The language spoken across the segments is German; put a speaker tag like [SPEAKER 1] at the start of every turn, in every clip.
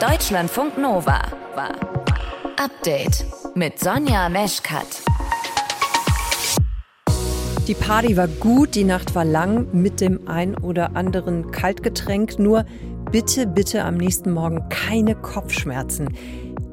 [SPEAKER 1] Deutschlandfunk Nova war Update mit Sonja Meschkat.
[SPEAKER 2] Die Party war gut, die Nacht war lang mit dem ein oder anderen Kaltgetränk. Nur bitte, bitte am nächsten Morgen keine Kopfschmerzen.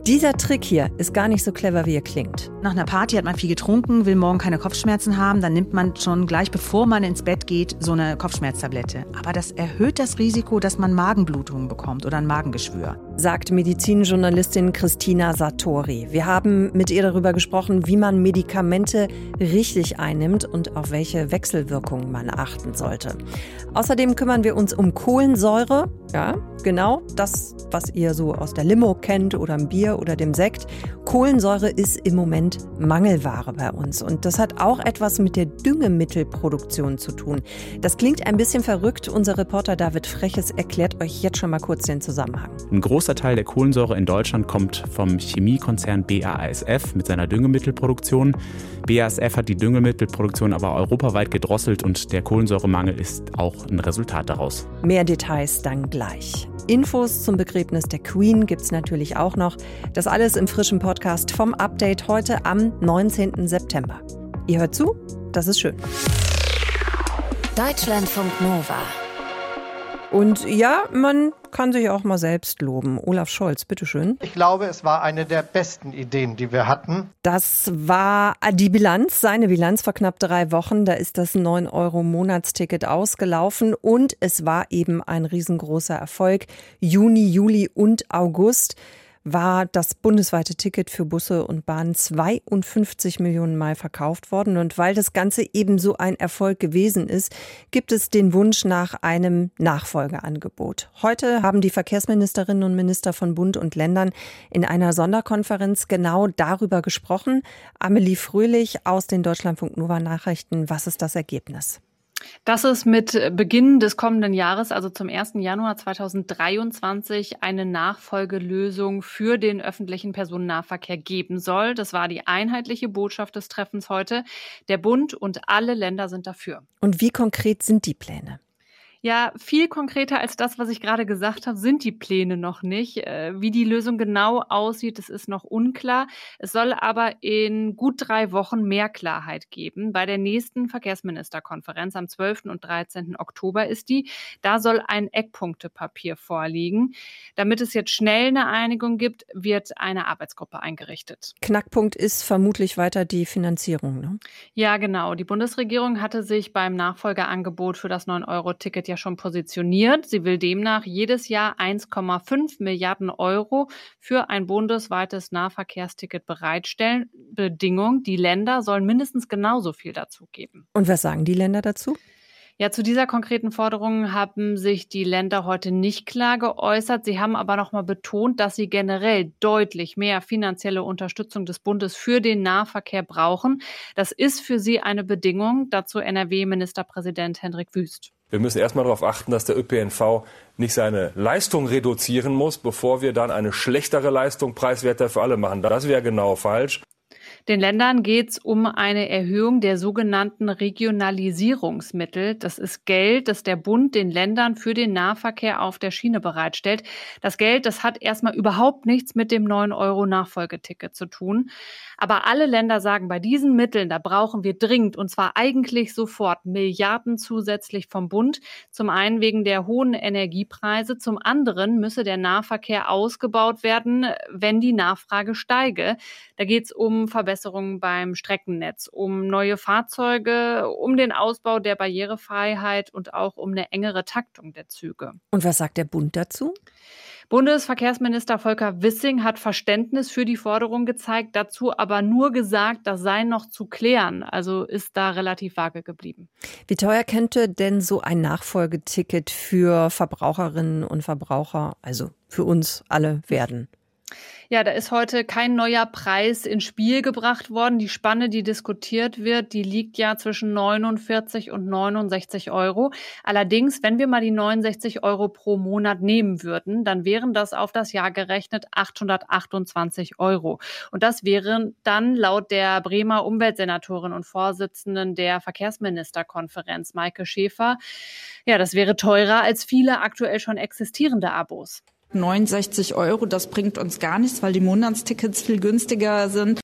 [SPEAKER 2] Dieser Trick hier ist gar nicht so clever, wie er klingt.
[SPEAKER 3] Nach einer Party hat man viel getrunken, will morgen keine Kopfschmerzen haben, dann nimmt man schon gleich bevor man ins Bett geht so eine Kopfschmerztablette. Aber das erhöht das Risiko, dass man Magenblutungen bekommt oder ein Magengeschwür.
[SPEAKER 2] Sagt Medizinjournalistin Christina Sartori. Wir haben mit ihr darüber gesprochen, wie man Medikamente richtig einnimmt und auf welche Wechselwirkungen man achten sollte. Außerdem kümmern wir uns um Kohlensäure. Ja, genau das, was ihr so aus der Limo kennt oder im Bier oder dem Sekt. Kohlensäure ist im Moment Mangelware bei uns. Und das hat auch etwas mit der Düngemittelproduktion zu tun. Das klingt ein bisschen verrückt. Unser Reporter David Freches erklärt euch jetzt schon mal kurz den Zusammenhang.
[SPEAKER 4] Ein großer Teil der Kohlensäure in Deutschland kommt vom Chemiekonzern BASF mit seiner Düngemittelproduktion. BASF hat die Düngemittelproduktion aber europaweit gedrosselt und der Kohlensäuremangel ist auch ein Resultat daraus.
[SPEAKER 2] Mehr Details dann gleich. Infos zum Begräbnis der Queen gibt es natürlich auch noch. Das alles im frischen Podcast vom Update heute am 19. September. Ihr hört zu? Das ist schön.
[SPEAKER 1] Deutschlandfunk Nova.
[SPEAKER 2] Und ja, man kann sich auch mal selbst loben. Olaf Scholz, bitteschön.
[SPEAKER 5] Ich glaube, es war eine der besten Ideen, die wir hatten.
[SPEAKER 2] Das war die Bilanz, seine Bilanz vor knapp drei Wochen. Da ist das 9-Euro-Monatsticket ausgelaufen und es war eben ein riesengroßer Erfolg. Juni, Juli und August war das bundesweite Ticket für Busse und Bahnen 52 Millionen Mal verkauft worden. Und weil das Ganze eben so ein Erfolg gewesen ist, gibt es den Wunsch nach einem Nachfolgeangebot. Heute haben die Verkehrsministerinnen und Minister von Bund und Ländern in einer Sonderkonferenz genau darüber gesprochen. Amelie Fröhlich aus den Deutschlandfunk Nova Nachrichten. Was ist das Ergebnis?
[SPEAKER 6] Dass es mit Beginn des kommenden Jahres, also zum 1. Januar 2023, eine Nachfolgelösung für den öffentlichen Personennahverkehr geben soll. Das war die einheitliche Botschaft des Treffens heute. Der Bund und alle Länder sind dafür.
[SPEAKER 2] Und wie konkret sind die Pläne?
[SPEAKER 6] Ja, viel konkreter als das, was ich gerade gesagt habe, sind die Pläne noch nicht. Äh, wie die Lösung genau aussieht, das ist noch unklar. Es soll aber in gut drei Wochen mehr Klarheit geben. Bei der nächsten Verkehrsministerkonferenz am 12. und 13. Oktober ist die. Da soll ein Eckpunktepapier vorliegen. Damit es jetzt schnell eine Einigung gibt, wird eine Arbeitsgruppe eingerichtet.
[SPEAKER 2] Knackpunkt ist vermutlich weiter die Finanzierung. Ne?
[SPEAKER 6] Ja, genau. Die Bundesregierung hatte sich beim Nachfolgeangebot für das 9-Euro-Ticket ja schon positioniert. Sie will demnach jedes Jahr 1,5 Milliarden Euro für ein bundesweites Nahverkehrsticket bereitstellen. Bedingung, die Länder sollen mindestens genauso viel dazu geben.
[SPEAKER 2] Und was sagen die Länder dazu?
[SPEAKER 6] Ja, zu dieser konkreten Forderung haben sich die Länder heute nicht klar geäußert. Sie haben aber nochmal betont, dass sie generell deutlich mehr finanzielle Unterstützung des Bundes für den Nahverkehr brauchen. Das ist für sie eine Bedingung. Dazu NRW-Ministerpräsident Hendrik Wüst.
[SPEAKER 7] Wir müssen erstmal darauf achten, dass der ÖPNV nicht seine Leistung reduzieren muss, bevor wir dann eine schlechtere Leistung preiswerter für alle machen. Das wäre genau falsch.
[SPEAKER 6] Den Ländern geht es um eine Erhöhung der sogenannten Regionalisierungsmittel. Das ist Geld, das der Bund den Ländern für den Nahverkehr auf der Schiene bereitstellt. Das Geld, das hat erstmal überhaupt nichts mit dem 9-Euro-Nachfolgeticket zu tun. Aber alle Länder sagen, bei diesen Mitteln, da brauchen wir dringend, und zwar eigentlich sofort, Milliarden zusätzlich vom Bund. Zum einen wegen der hohen Energiepreise, zum anderen müsse der Nahverkehr ausgebaut werden, wenn die Nachfrage steige. Da geht es um Verbesserungen Verbesserungen beim Streckennetz, um neue Fahrzeuge, um den Ausbau der Barrierefreiheit und auch um eine engere Taktung der Züge.
[SPEAKER 2] Und was sagt der Bund dazu?
[SPEAKER 6] Bundesverkehrsminister Volker Wissing hat Verständnis für die Forderung gezeigt, dazu aber nur gesagt, das sei noch zu klären. Also ist da relativ vage geblieben.
[SPEAKER 2] Wie teuer könnte denn so ein Nachfolgeticket für Verbraucherinnen und Verbraucher, also für uns alle werden?
[SPEAKER 6] Ja, da ist heute kein neuer Preis ins Spiel gebracht worden. Die Spanne, die diskutiert wird, die liegt ja zwischen 49 und 69 Euro. Allerdings, wenn wir mal die 69 Euro pro Monat nehmen würden, dann wären das auf das Jahr gerechnet 828 Euro. Und das wären dann laut der Bremer Umweltsenatorin und Vorsitzenden der Verkehrsministerkonferenz, Maike Schäfer, ja, das wäre teurer als viele aktuell schon existierende Abos.
[SPEAKER 8] 69 Euro, das bringt uns gar nichts, weil die Monatstickets viel günstiger sind.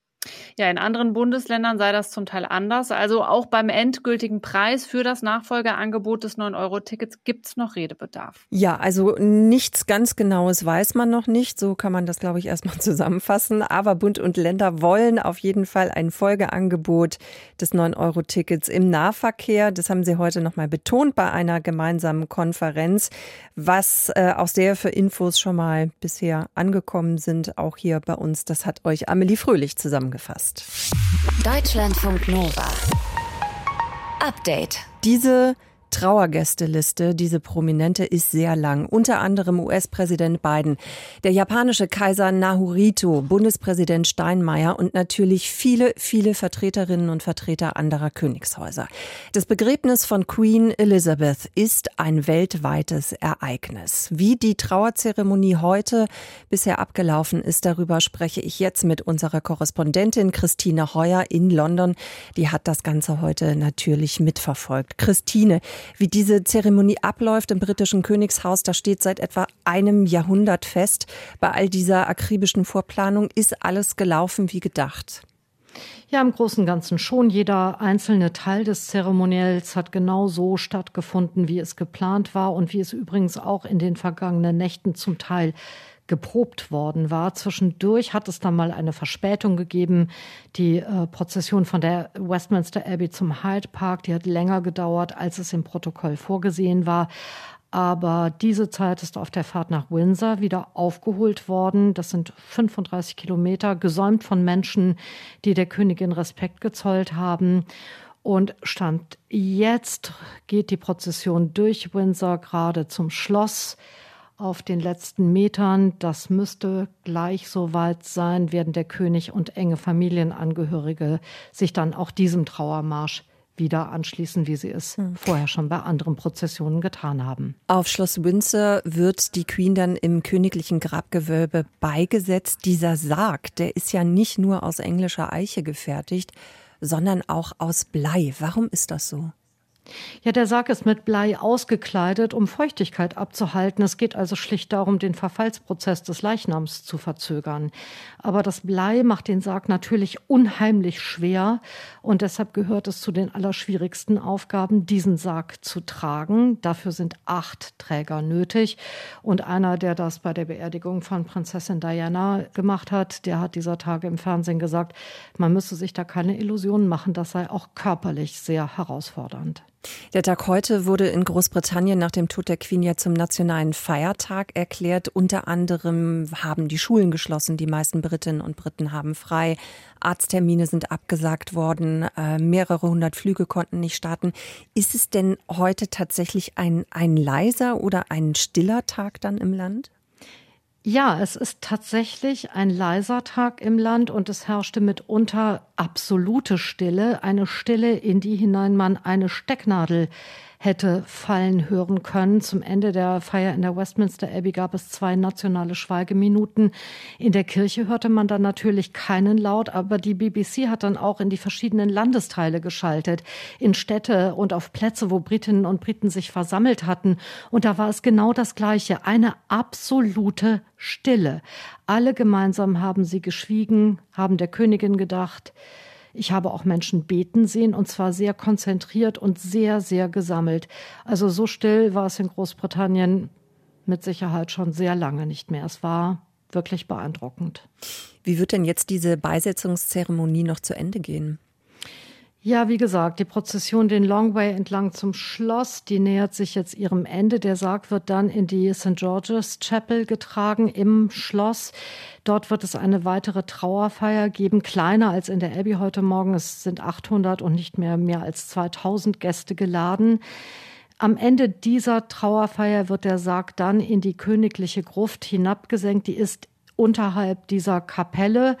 [SPEAKER 6] Ja, in anderen Bundesländern sei das zum Teil anders. Also auch beim endgültigen Preis für das Nachfolgeangebot des 9-Euro-Tickets gibt es noch Redebedarf.
[SPEAKER 2] Ja, also nichts ganz Genaues weiß man noch nicht. So kann man das, glaube ich, erstmal zusammenfassen. Aber Bund und Länder wollen auf jeden Fall ein Folgeangebot des 9-Euro-Tickets im Nahverkehr. Das haben sie heute nochmal betont bei einer gemeinsamen Konferenz, was äh, auch sehr für Infos schon mal bisher angekommen sind, auch hier bei uns. Das hat euch Amelie Fröhlich zusammengefasst.
[SPEAKER 1] Deutschlandfunk Nova. Update.
[SPEAKER 2] Diese Trauergästeliste, diese prominente, ist sehr lang. Unter anderem US-Präsident Biden, der japanische Kaiser Naruhito, Bundespräsident Steinmeier und natürlich viele, viele Vertreterinnen und Vertreter anderer Königshäuser. Das Begräbnis von Queen Elizabeth ist ein weltweites Ereignis. Wie die Trauerzeremonie heute bisher abgelaufen ist, darüber spreche ich jetzt mit unserer Korrespondentin Christine Heuer in London. Die hat das Ganze heute natürlich mitverfolgt. Christine, wie diese Zeremonie abläuft im britischen Königshaus, das steht seit etwa einem Jahrhundert fest. Bei all dieser akribischen Vorplanung ist alles gelaufen wie gedacht.
[SPEAKER 9] Ja, im Großen und Ganzen schon. Jeder einzelne Teil des Zeremoniells hat genau so stattgefunden, wie es geplant war und wie es übrigens auch in den vergangenen Nächten zum Teil geprobt worden war. Zwischendurch hat es dann mal eine Verspätung gegeben. Die äh, Prozession von der Westminster Abbey zum Hyde Park, die hat länger gedauert, als es im Protokoll vorgesehen war. Aber diese Zeit ist auf der Fahrt nach Windsor wieder aufgeholt worden. Das sind 35 Kilometer, gesäumt von Menschen, die der Königin Respekt gezollt haben. Und stand jetzt geht die Prozession durch Windsor gerade zum Schloss auf den letzten Metern. Das müsste gleich so weit sein, werden der König und enge Familienangehörige sich dann auch diesem Trauermarsch wieder anschließen, wie sie es hm. vorher schon bei anderen Prozessionen getan haben.
[SPEAKER 2] Auf Schloss Windsor wird die Queen dann im königlichen Grabgewölbe beigesetzt. Dieser Sarg, der ist ja nicht nur aus englischer Eiche gefertigt, sondern auch aus Blei. Warum ist das so?
[SPEAKER 9] Ja, der Sarg ist mit Blei ausgekleidet, um Feuchtigkeit abzuhalten. Es geht also schlicht darum, den Verfallsprozess des Leichnams zu verzögern. Aber das Blei macht den Sarg natürlich unheimlich schwer und deshalb gehört es zu den allerschwierigsten Aufgaben, diesen Sarg zu tragen. Dafür sind acht Träger nötig und einer, der das bei der Beerdigung von Prinzessin Diana gemacht hat, der hat dieser Tage im Fernsehen gesagt, man müsse sich da keine Illusionen machen, das sei auch körperlich sehr herausfordernd.
[SPEAKER 2] Der Tag heute wurde in Großbritannien nach dem Tod der Queen ja zum nationalen Feiertag erklärt. Unter anderem haben die Schulen geschlossen. Die meisten Britinnen und Briten haben frei. Arzttermine sind abgesagt worden. Äh, mehrere hundert Flüge konnten nicht starten. Ist es denn heute tatsächlich ein, ein leiser oder ein stiller Tag dann im Land?
[SPEAKER 9] Ja, es ist tatsächlich ein leiser Tag im Land und es herrschte mitunter absolute Stille, eine Stille, in die hinein man eine Stecknadel hätte fallen hören können. Zum Ende der Feier in der Westminster Abbey gab es zwei nationale Schweigeminuten. In der Kirche hörte man dann natürlich keinen Laut, aber die BBC hat dann auch in die verschiedenen Landesteile geschaltet, in Städte und auf Plätze, wo Britinnen und Briten sich versammelt hatten. Und da war es genau das Gleiche, eine absolute Stille. Alle gemeinsam haben sie geschwiegen, haben der Königin gedacht. Ich habe auch Menschen beten sehen und zwar sehr konzentriert und sehr, sehr gesammelt. Also so still war es in Großbritannien mit Sicherheit schon sehr lange nicht mehr. Es war wirklich beeindruckend.
[SPEAKER 2] Wie wird denn jetzt diese Beisetzungszeremonie noch zu Ende gehen?
[SPEAKER 9] Ja, wie gesagt, die Prozession den Longway entlang zum Schloss, die nähert sich jetzt ihrem Ende. Der Sarg wird dann in die St. George's Chapel getragen im Schloss. Dort wird es eine weitere Trauerfeier geben, kleiner als in der Abbey heute Morgen. Es sind 800 und nicht mehr mehr als 2000 Gäste geladen. Am Ende dieser Trauerfeier wird der Sarg dann in die königliche Gruft hinabgesenkt. Die ist unterhalb dieser Kapelle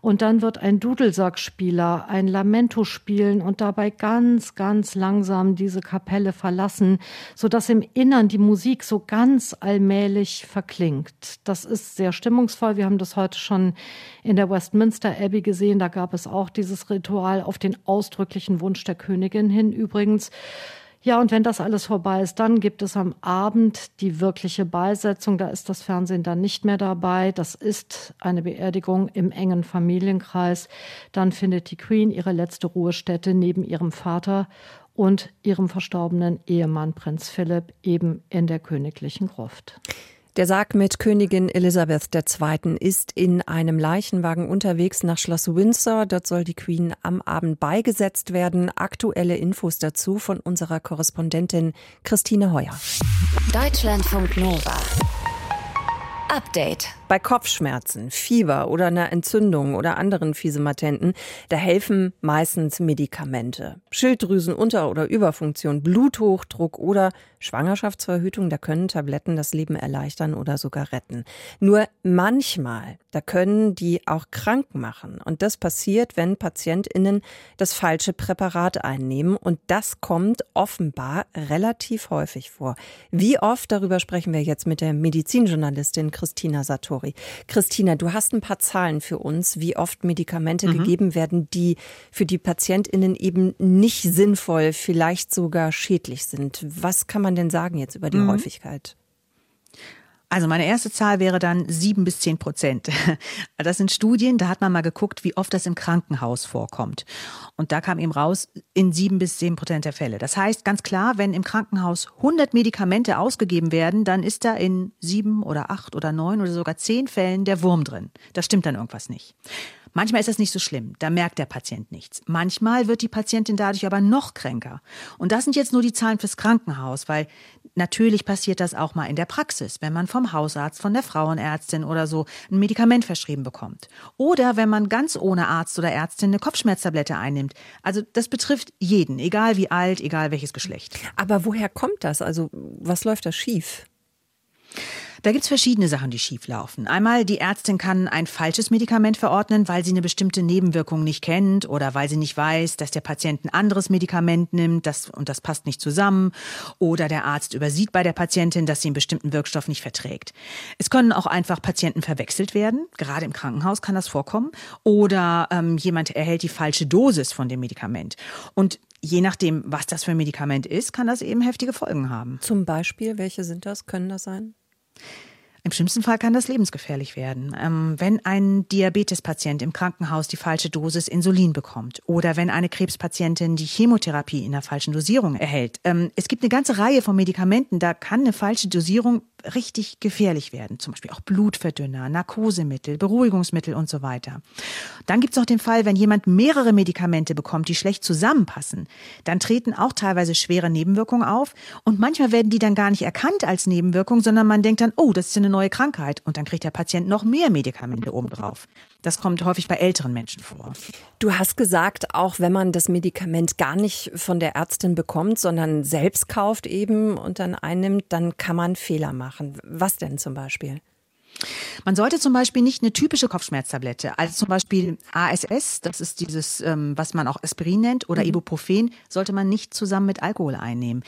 [SPEAKER 9] und dann wird ein Dudelsackspieler ein Lamento spielen und dabei ganz, ganz langsam diese Kapelle verlassen, so dass im Innern die Musik so ganz allmählich verklingt. Das ist sehr stimmungsvoll. Wir haben das heute schon in der Westminster Abbey gesehen. Da gab es auch dieses Ritual auf den ausdrücklichen Wunsch der Königin hin übrigens. Ja, und wenn das alles vorbei ist, dann gibt es am Abend die wirkliche Beisetzung. Da ist das Fernsehen dann nicht mehr dabei. Das ist eine Beerdigung im engen Familienkreis. Dann findet die Queen ihre letzte Ruhestätte neben ihrem Vater und ihrem verstorbenen Ehemann Prinz Philipp eben in der königlichen Gruft.
[SPEAKER 2] Der Sarg mit Königin Elisabeth II. ist in einem Leichenwagen unterwegs nach Schloss Windsor. Dort soll die Queen am Abend beigesetzt werden. Aktuelle Infos dazu von unserer Korrespondentin Christine Heuer.
[SPEAKER 1] Deutschlandfunk Nova. Update.
[SPEAKER 2] Bei Kopfschmerzen, Fieber oder einer Entzündung oder anderen Fiesematenten, da helfen meistens Medikamente. Schilddrüsenunter- oder Überfunktion, Bluthochdruck oder Schwangerschaftsverhütung, da können Tabletten das Leben erleichtern oder sogar retten. Nur manchmal, da können die auch krank machen. Und das passiert, wenn PatientInnen das falsche Präparat einnehmen. Und das kommt offenbar relativ häufig vor. Wie oft, darüber sprechen wir jetzt mit der Medizinjournalistin Christina Satori. Christina, du hast ein paar Zahlen für uns, wie oft Medikamente mhm. gegeben werden, die für die PatientInnen eben nicht sinnvoll, vielleicht sogar schädlich sind. Was kann man denn sagen jetzt über die mhm. Häufigkeit?
[SPEAKER 3] Also meine erste Zahl wäre dann sieben bis zehn Prozent. Das sind Studien, da hat man mal geguckt, wie oft das im Krankenhaus vorkommt. Und da kam eben raus, in sieben bis zehn Prozent der Fälle. Das heißt ganz klar, wenn im Krankenhaus 100 Medikamente ausgegeben werden, dann ist da in sieben oder acht oder neun oder sogar zehn Fällen der Wurm drin. Da stimmt dann irgendwas nicht. Manchmal ist das nicht so schlimm, da merkt der Patient nichts. Manchmal wird die Patientin dadurch aber noch kränker. Und das sind jetzt nur die Zahlen fürs Krankenhaus, weil natürlich passiert das auch mal in der Praxis, wenn man vom Hausarzt, von der Frauenärztin oder so ein Medikament verschrieben bekommt. Oder wenn man ganz ohne Arzt oder Ärztin eine Kopfschmerztablette einnimmt. Also das betrifft jeden, egal wie alt, egal welches Geschlecht.
[SPEAKER 2] Aber woher kommt das? Also was läuft da schief?
[SPEAKER 3] Da gibt's verschiedene Sachen, die schieflaufen. Einmal, die Ärztin kann ein falsches Medikament verordnen, weil sie eine bestimmte Nebenwirkung nicht kennt oder weil sie nicht weiß, dass der Patient ein anderes Medikament nimmt das, und das passt nicht zusammen. Oder der Arzt übersieht bei der Patientin, dass sie einen bestimmten Wirkstoff nicht verträgt. Es können auch einfach Patienten verwechselt werden. Gerade im Krankenhaus kann das vorkommen. Oder ähm, jemand erhält die falsche Dosis von dem Medikament. Und je nachdem, was das für ein Medikament ist, kann das eben heftige Folgen haben.
[SPEAKER 2] Zum Beispiel, welche sind das? Können das sein?
[SPEAKER 3] Im schlimmsten Fall kann das lebensgefährlich werden. Ähm, wenn ein Diabetespatient im Krankenhaus die falsche Dosis Insulin bekommt oder wenn eine Krebspatientin die Chemotherapie in der falschen Dosierung erhält. Ähm, es gibt eine ganze Reihe von Medikamenten, da kann eine falsche Dosierung richtig gefährlich werden. Zum Beispiel auch Blutverdünner, Narkosemittel, Beruhigungsmittel und so weiter. Dann gibt es noch den Fall, wenn jemand mehrere Medikamente bekommt, die schlecht zusammenpassen. Dann treten auch teilweise schwere Nebenwirkungen auf und manchmal werden die dann gar nicht erkannt als Nebenwirkung, sondern man denkt dann, oh, das ist eine neue Krankheit und dann kriegt der Patient noch mehr Medikamente obendrauf. Das kommt häufig bei älteren Menschen vor.
[SPEAKER 2] Du hast gesagt, auch wenn man das Medikament gar nicht von der Ärztin bekommt, sondern selbst kauft eben und dann einnimmt, dann kann man Fehler machen. Was denn zum Beispiel?
[SPEAKER 3] Man sollte zum Beispiel nicht eine typische Kopfschmerztablette, also zum Beispiel ASS, das ist dieses, ähm, was man auch Aspirin nennt, oder mhm. Ibuprofen, sollte man nicht zusammen mit Alkohol einnehmen.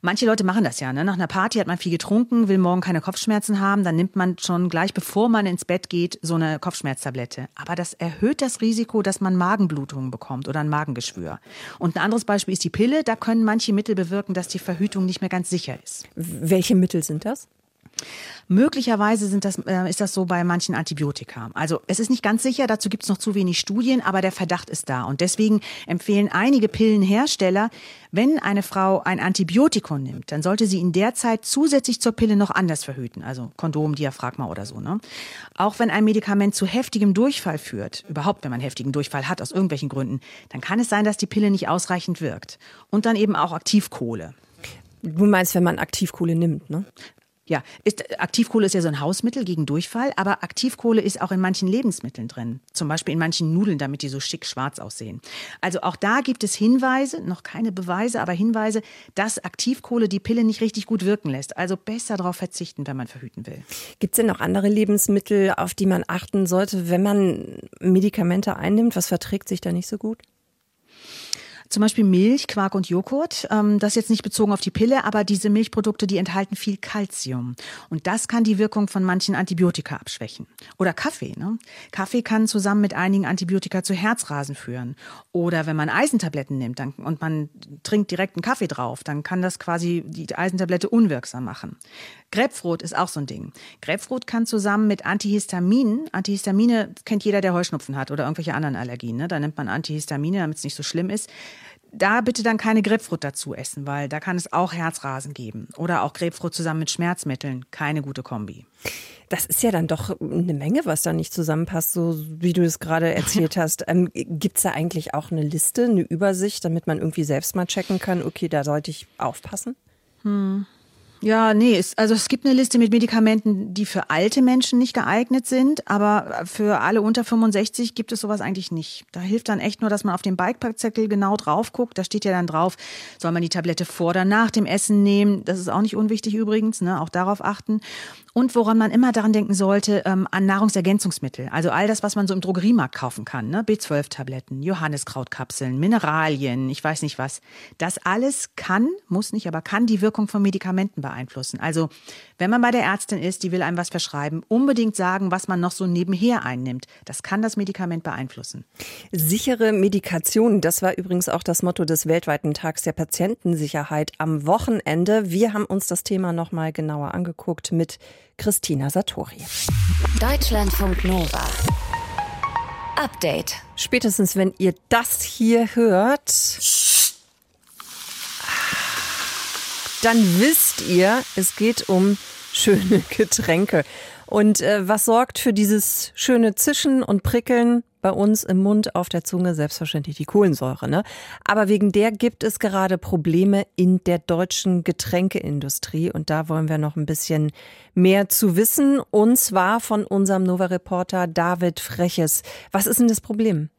[SPEAKER 3] Manche Leute machen das ja. Ne? Nach einer Party hat man viel getrunken, will morgen keine Kopfschmerzen haben, dann nimmt man schon gleich bevor man ins Bett geht so eine Kopfschmerztablette. Aber das erhöht das Risiko, dass man Magenblutungen bekommt oder ein Magengeschwür. Und ein anderes Beispiel ist die Pille. Da können manche Mittel bewirken, dass die Verhütung nicht mehr ganz sicher ist.
[SPEAKER 2] Welche Mittel sind das?
[SPEAKER 3] Möglicherweise sind das, äh, ist das so bei manchen Antibiotika. Also es ist nicht ganz sicher, dazu gibt es noch zu wenig Studien, aber der Verdacht ist da. Und deswegen empfehlen einige Pillenhersteller, wenn eine Frau ein Antibiotikum nimmt, dann sollte sie in der Zeit zusätzlich zur Pille noch anders verhüten, also Kondom, Diaphragma oder so. Ne? Auch wenn ein Medikament zu heftigem Durchfall führt, überhaupt wenn man heftigen Durchfall hat aus irgendwelchen Gründen, dann kann es sein, dass die Pille nicht ausreichend wirkt. Und dann eben auch Aktivkohle.
[SPEAKER 2] Du meinst, wenn man Aktivkohle nimmt, ne?
[SPEAKER 3] Ja, ist, Aktivkohle ist ja so ein Hausmittel gegen Durchfall, aber Aktivkohle ist auch in manchen Lebensmitteln drin. Zum Beispiel in manchen Nudeln, damit die so schick schwarz aussehen. Also auch da gibt es Hinweise, noch keine Beweise, aber Hinweise, dass Aktivkohle die Pille nicht richtig gut wirken lässt. Also besser darauf verzichten, wenn man verhüten will.
[SPEAKER 2] Gibt es denn noch andere Lebensmittel, auf die man achten sollte, wenn man Medikamente einnimmt? Was verträgt sich da nicht so gut?
[SPEAKER 3] Zum Beispiel Milch, Quark und Joghurt. Ähm, das jetzt nicht bezogen auf die Pille, aber diese Milchprodukte, die enthalten viel Kalzium. Und das kann die Wirkung von manchen Antibiotika abschwächen. Oder Kaffee. Ne? Kaffee kann zusammen mit einigen Antibiotika zu Herzrasen führen. Oder wenn man Eisentabletten nimmt dann, und man trinkt direkt einen Kaffee drauf, dann kann das quasi die Eisentablette unwirksam machen. Grapefruit ist auch so ein Ding. Grapefruit kann zusammen mit Antihistaminen, Antihistamine kennt jeder, der Heuschnupfen hat oder irgendwelche anderen Allergien. Ne? Da nimmt man Antihistamine, damit es nicht so schlimm ist. Da bitte dann keine Grapefruit dazu essen, weil da kann es auch Herzrasen geben. Oder auch Grapefruit zusammen mit Schmerzmitteln. Keine gute Kombi.
[SPEAKER 2] Das ist ja dann doch eine Menge, was da nicht zusammenpasst, so wie du es gerade erzählt hast. Ähm, Gibt es da eigentlich auch eine Liste, eine Übersicht, damit man irgendwie selbst mal checken kann, okay, da sollte ich aufpassen?
[SPEAKER 3] Hm. Ja, nee, es, also es gibt eine Liste mit Medikamenten, die für alte Menschen nicht geeignet sind, aber für alle unter 65 gibt es sowas eigentlich nicht. Da hilft dann echt nur, dass man auf den Bikepackzettel genau drauf guckt. Da steht ja dann drauf, soll man die Tablette vor oder nach dem Essen nehmen. Das ist auch nicht unwichtig übrigens, ne? auch darauf achten. Und woran man immer daran denken sollte, ähm, an Nahrungsergänzungsmittel. Also all das, was man so im Drogeriemarkt kaufen kann. Ne? B12-Tabletten, Johanniskrautkapseln, Mineralien, ich weiß nicht was. Das alles kann, muss nicht, aber kann die Wirkung von Medikamenten beeinflussen. Also wenn man bei der Ärztin ist, die will einem was verschreiben, unbedingt sagen, was man noch so nebenher einnimmt. Das kann das Medikament beeinflussen.
[SPEAKER 2] Sichere Medikation, das war übrigens auch das Motto des weltweiten Tags der Patientensicherheit am Wochenende. Wir haben uns das Thema noch mal genauer angeguckt mit Christina Satori.
[SPEAKER 1] Deutschlandfunk Nova. Update.
[SPEAKER 2] Spätestens wenn ihr das hier hört, dann wisst ihr, es geht um schöne Getränke. Und äh, was sorgt für dieses schöne Zischen und Prickeln? bei uns im Mund, auf der Zunge selbstverständlich die Kohlensäure. Ne? Aber wegen der gibt es gerade Probleme in der deutschen Getränkeindustrie. Und da wollen wir noch ein bisschen mehr zu wissen. Und zwar von unserem Nova-Reporter David Freches. Was ist denn das Problem?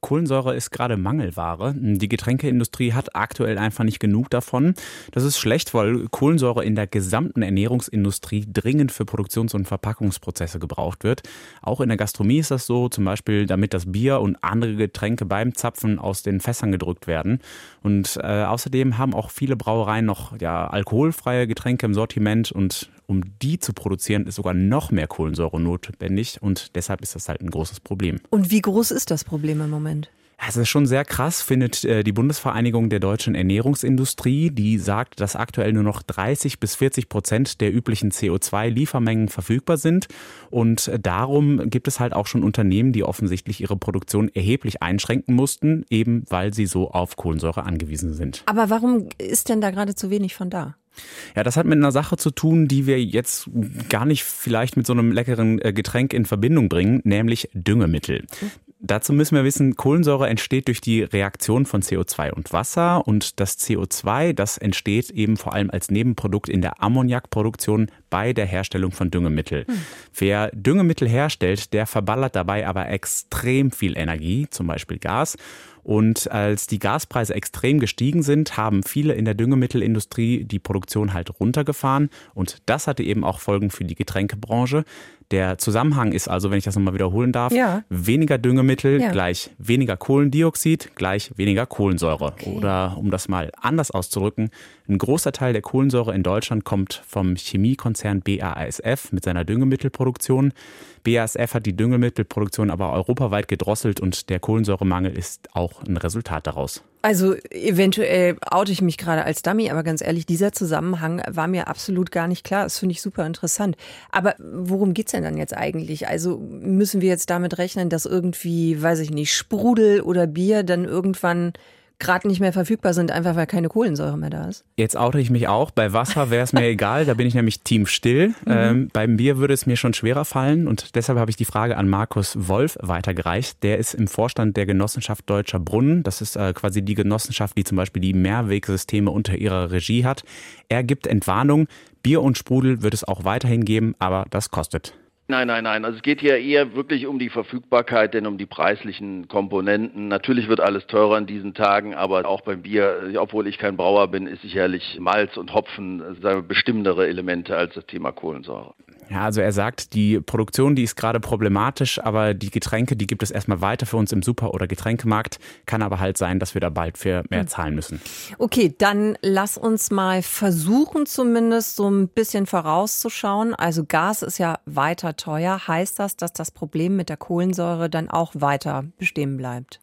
[SPEAKER 4] Kohlensäure ist gerade Mangelware. Die Getränkeindustrie hat aktuell einfach nicht genug davon. Das ist schlecht, weil Kohlensäure in der gesamten Ernährungsindustrie dringend für Produktions- und Verpackungsprozesse gebraucht wird. Auch in der Gastronomie ist das so, zum Beispiel damit das Bier und andere Getränke beim Zapfen aus den Fässern gedrückt werden. Und äh, außerdem haben auch viele Brauereien noch ja, alkoholfreie Getränke im Sortiment und um die zu produzieren, ist sogar noch mehr Kohlensäure notwendig und deshalb ist das halt ein großes Problem.
[SPEAKER 2] Und wie groß ist das Problem im Moment?
[SPEAKER 4] Es ist schon sehr krass, findet äh, die Bundesvereinigung der deutschen Ernährungsindustrie. Die sagt, dass aktuell nur noch 30 bis 40 Prozent der üblichen CO2-Liefermengen verfügbar sind. Und darum gibt es halt auch schon Unternehmen, die offensichtlich ihre Produktion erheblich einschränken mussten, eben weil sie so auf Kohlensäure angewiesen sind.
[SPEAKER 2] Aber warum ist denn da gerade zu wenig von da?
[SPEAKER 4] Ja, das hat mit einer Sache zu tun, die wir jetzt gar nicht vielleicht mit so einem leckeren äh, Getränk in Verbindung bringen, nämlich Düngemittel. Dazu müssen wir wissen, Kohlensäure entsteht durch die Reaktion von CO2 und Wasser und das CO2, das entsteht eben vor allem als Nebenprodukt in der Ammoniakproduktion bei der Herstellung von Düngemittel. Hm. Wer Düngemittel herstellt, der verballert dabei aber extrem viel Energie, zum Beispiel Gas. Und als die Gaspreise extrem gestiegen sind, haben viele in der Düngemittelindustrie die Produktion halt runtergefahren. Und das hatte eben auch Folgen für die Getränkebranche. Der Zusammenhang ist also, wenn ich das nochmal wiederholen darf, ja. weniger Düngemittel ja. gleich weniger Kohlendioxid gleich weniger Kohlensäure. Okay. Oder um das mal anders auszudrücken, ein großer Teil der Kohlensäure in Deutschland kommt vom Chemiekonzern BASF mit seiner Düngemittelproduktion. BASF hat die Düngemittelproduktion aber europaweit gedrosselt und der Kohlensäuremangel ist auch ein Resultat daraus.
[SPEAKER 2] Also eventuell oute ich mich gerade als Dummy, aber ganz ehrlich, dieser Zusammenhang war mir absolut gar nicht klar. Das finde ich super interessant. Aber worum geht's denn dann jetzt eigentlich? Also müssen wir jetzt damit rechnen, dass irgendwie, weiß ich nicht, Sprudel oder Bier dann irgendwann gerade nicht mehr verfügbar sind, einfach weil keine Kohlensäure mehr da ist.
[SPEAKER 4] Jetzt oute ich mich auch. Bei Wasser wäre es mir egal, da bin ich nämlich Team still. Mhm. Ähm, beim Bier würde es mir schon schwerer fallen und deshalb habe ich die Frage an Markus Wolf weitergereicht. Der ist im Vorstand der Genossenschaft Deutscher Brunnen. Das ist äh, quasi die Genossenschaft, die zum Beispiel die Mehrwegsysteme unter ihrer Regie hat. Er gibt Entwarnung. Bier und Sprudel wird es auch weiterhin geben, aber das kostet.
[SPEAKER 10] Nein, nein, nein. Also es geht hier eher wirklich um die Verfügbarkeit, denn um die preislichen Komponenten. Natürlich wird alles teurer in diesen Tagen, aber auch beim Bier, obwohl ich kein Brauer bin, ist sicherlich Malz und Hopfen wir, bestimmendere Elemente als das Thema Kohlensäure.
[SPEAKER 4] Ja, also er sagt, die Produktion, die ist gerade problematisch, aber die Getränke, die gibt es erstmal weiter für uns im Super- oder Getränkemarkt. Kann aber halt sein, dass wir da bald für mehr hm. zahlen müssen.
[SPEAKER 2] Okay, dann lass uns mal versuchen, zumindest so ein bisschen vorauszuschauen. Also Gas ist ja weiter teuer. Heißt das, dass das Problem mit der Kohlensäure dann auch weiter bestehen bleibt?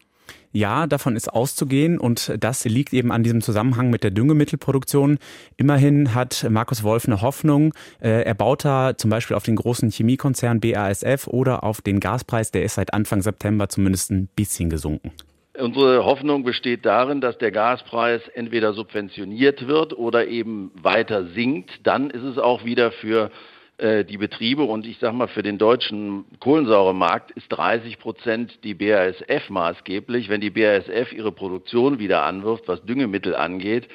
[SPEAKER 4] Ja, davon ist auszugehen und das liegt eben an diesem Zusammenhang mit der Düngemittelproduktion. Immerhin hat Markus Wolf eine Hoffnung. Äh, er baut da zum Beispiel auf den großen Chemiekonzern BASF oder auf den Gaspreis, der ist seit Anfang September zumindest ein bisschen gesunken.
[SPEAKER 10] Unsere Hoffnung besteht darin, dass der Gaspreis entweder subventioniert wird oder eben weiter sinkt. Dann ist es auch wieder für die Betriebe und ich sage mal, für den deutschen Kohlensäuremarkt ist 30 Prozent die BASF maßgeblich. Wenn die BASF ihre Produktion wieder anwirft, was Düngemittel angeht,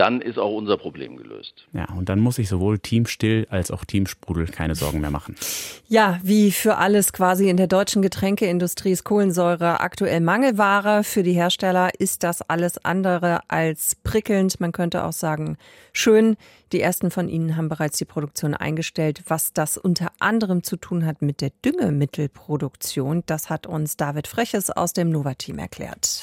[SPEAKER 10] dann ist auch unser Problem gelöst.
[SPEAKER 4] Ja, und dann muss ich sowohl Team Still als auch Team Sprudel keine Sorgen mehr machen.
[SPEAKER 2] Ja, wie für alles quasi in der deutschen Getränkeindustrie ist Kohlensäure aktuell Mangelware. Für die Hersteller ist das alles andere als prickelnd. Man könnte auch sagen, schön. Die ersten von ihnen haben bereits die Produktion eingestellt. Was das unter anderem zu tun hat mit der Düngemittelproduktion, das hat uns David Freches aus dem Nova-Team erklärt.